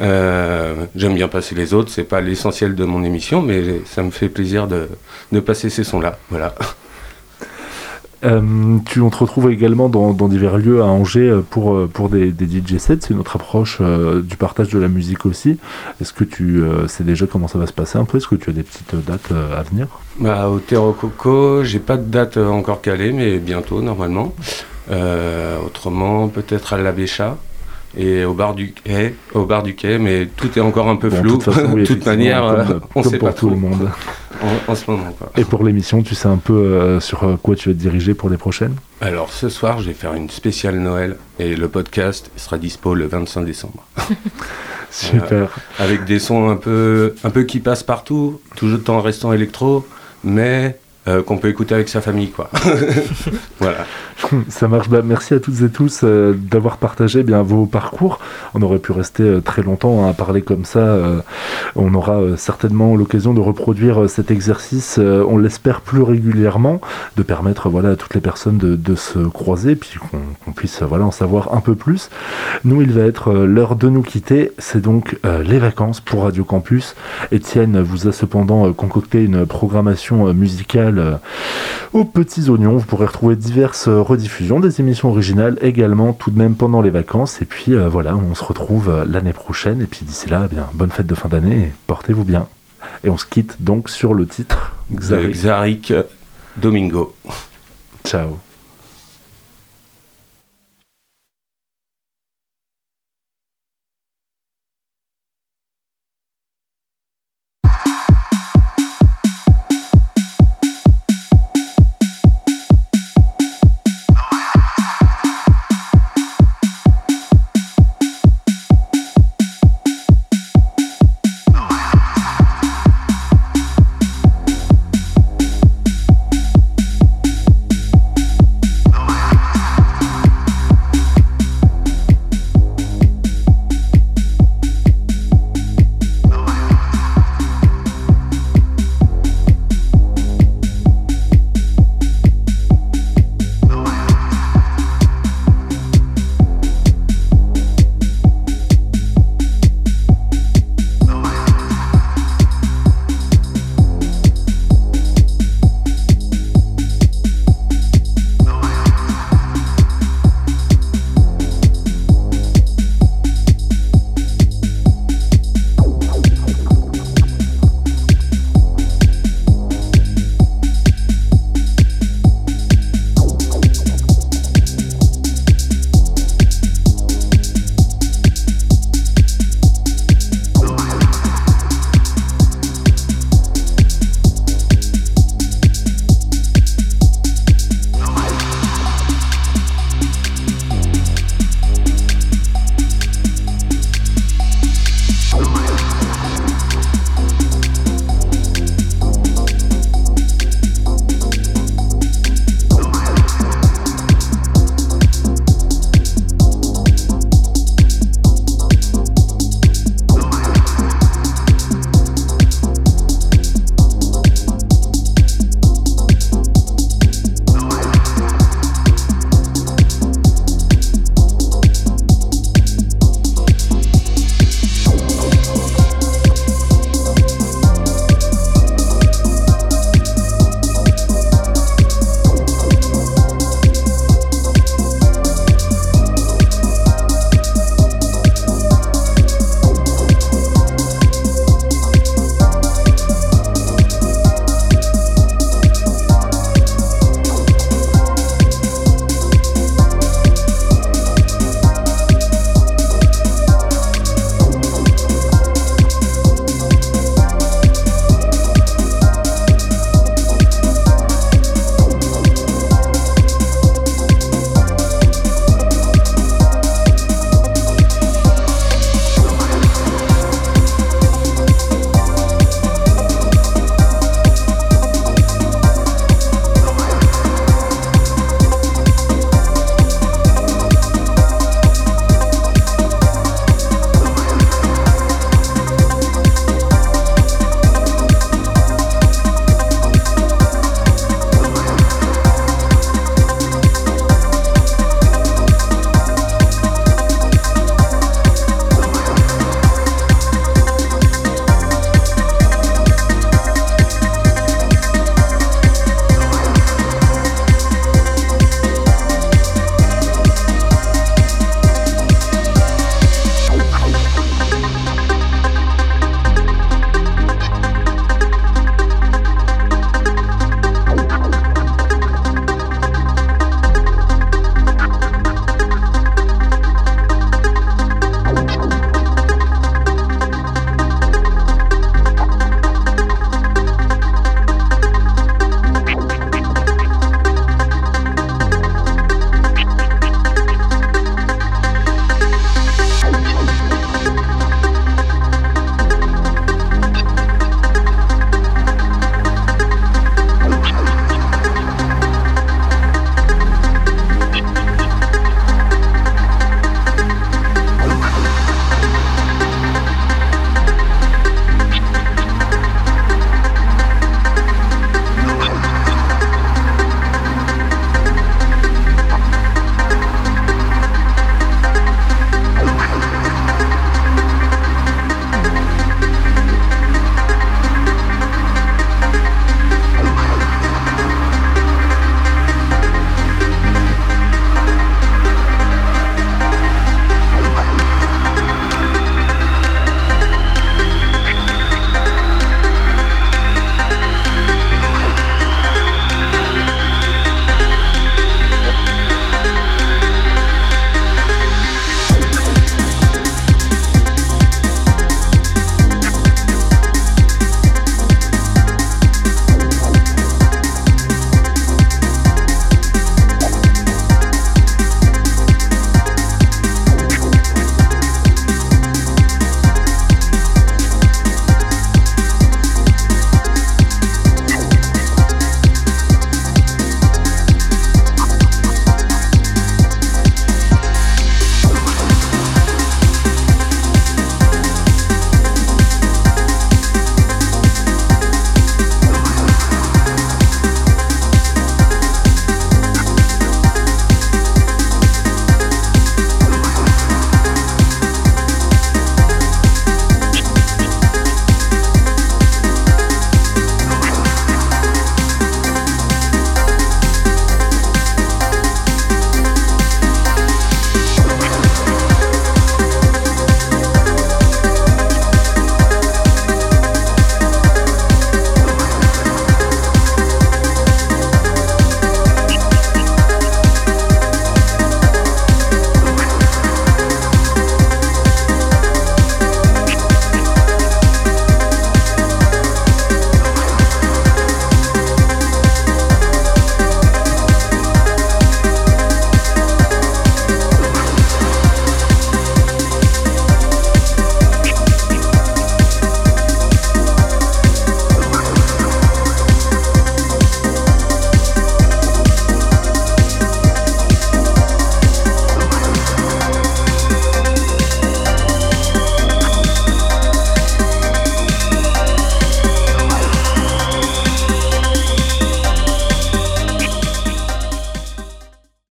J'aime bien passer les autres, c'est pas l'essentiel de mon émission, mais ça me fait plaisir de, de passer ces sons-là. Voilà. Euh, tu, on te retrouve également dans, divers lieux à Angers euh, pour, euh, pour des, DJ sets. C'est une autre approche du partage de la musique aussi. Est-ce que tu sais déjà comment ça va se passer un peu? Est-ce que tu as des petites dates à venir? Bah, Au Terro Coco, j'ai pas de date encore calée, mais bientôt normalement. autrement, peut-être à la Bécha et au bar du quai, au bar du quai, mais tout est encore un peu flou. De toute, manière, on sait pour pas tout le monde. En, ce moment. Et pour l'émission, tu sais un peu euh, sur euh, quoi tu vas te diriger pour les prochaines? Alors ce soir, je vais faire une spéciale Noël et le podcast sera dispo le 25 décembre. Super. avec des sons un peu, un peu qui passent partout, toujours en restant électro, mais euh, qu'on peut écouter avec sa famille, quoi. voilà. Ça marche. Bah, merci à toutes et tous euh, d'avoir partagé bien vos parcours. On aurait pu rester euh, très longtemps hein, à parler comme ça. on aura certainement l'occasion de reproduire cet exercice. on l'espère plus régulièrement, de permettre voilà à toutes les personnes de, se croiser, puis qu'on puisse voilà en savoir un peu plus. Nous, il va être l'heure de nous quitter. C'est donc les vacances pour Radio Campus. Étienne vous a cependant concocté une programmation musicale euh, aux petits oignons. Vous pourrez retrouver diverses rediffusions des émissions originales également tout de même pendant les vacances. Et puis euh, voilà, on se retrouve euh, l'année prochaine. Et puis d'ici là, eh bien, bonne fête de fin d'année et portez-vous bien. Et on se quitte donc sur le titre Xarik Domingo. Ciao.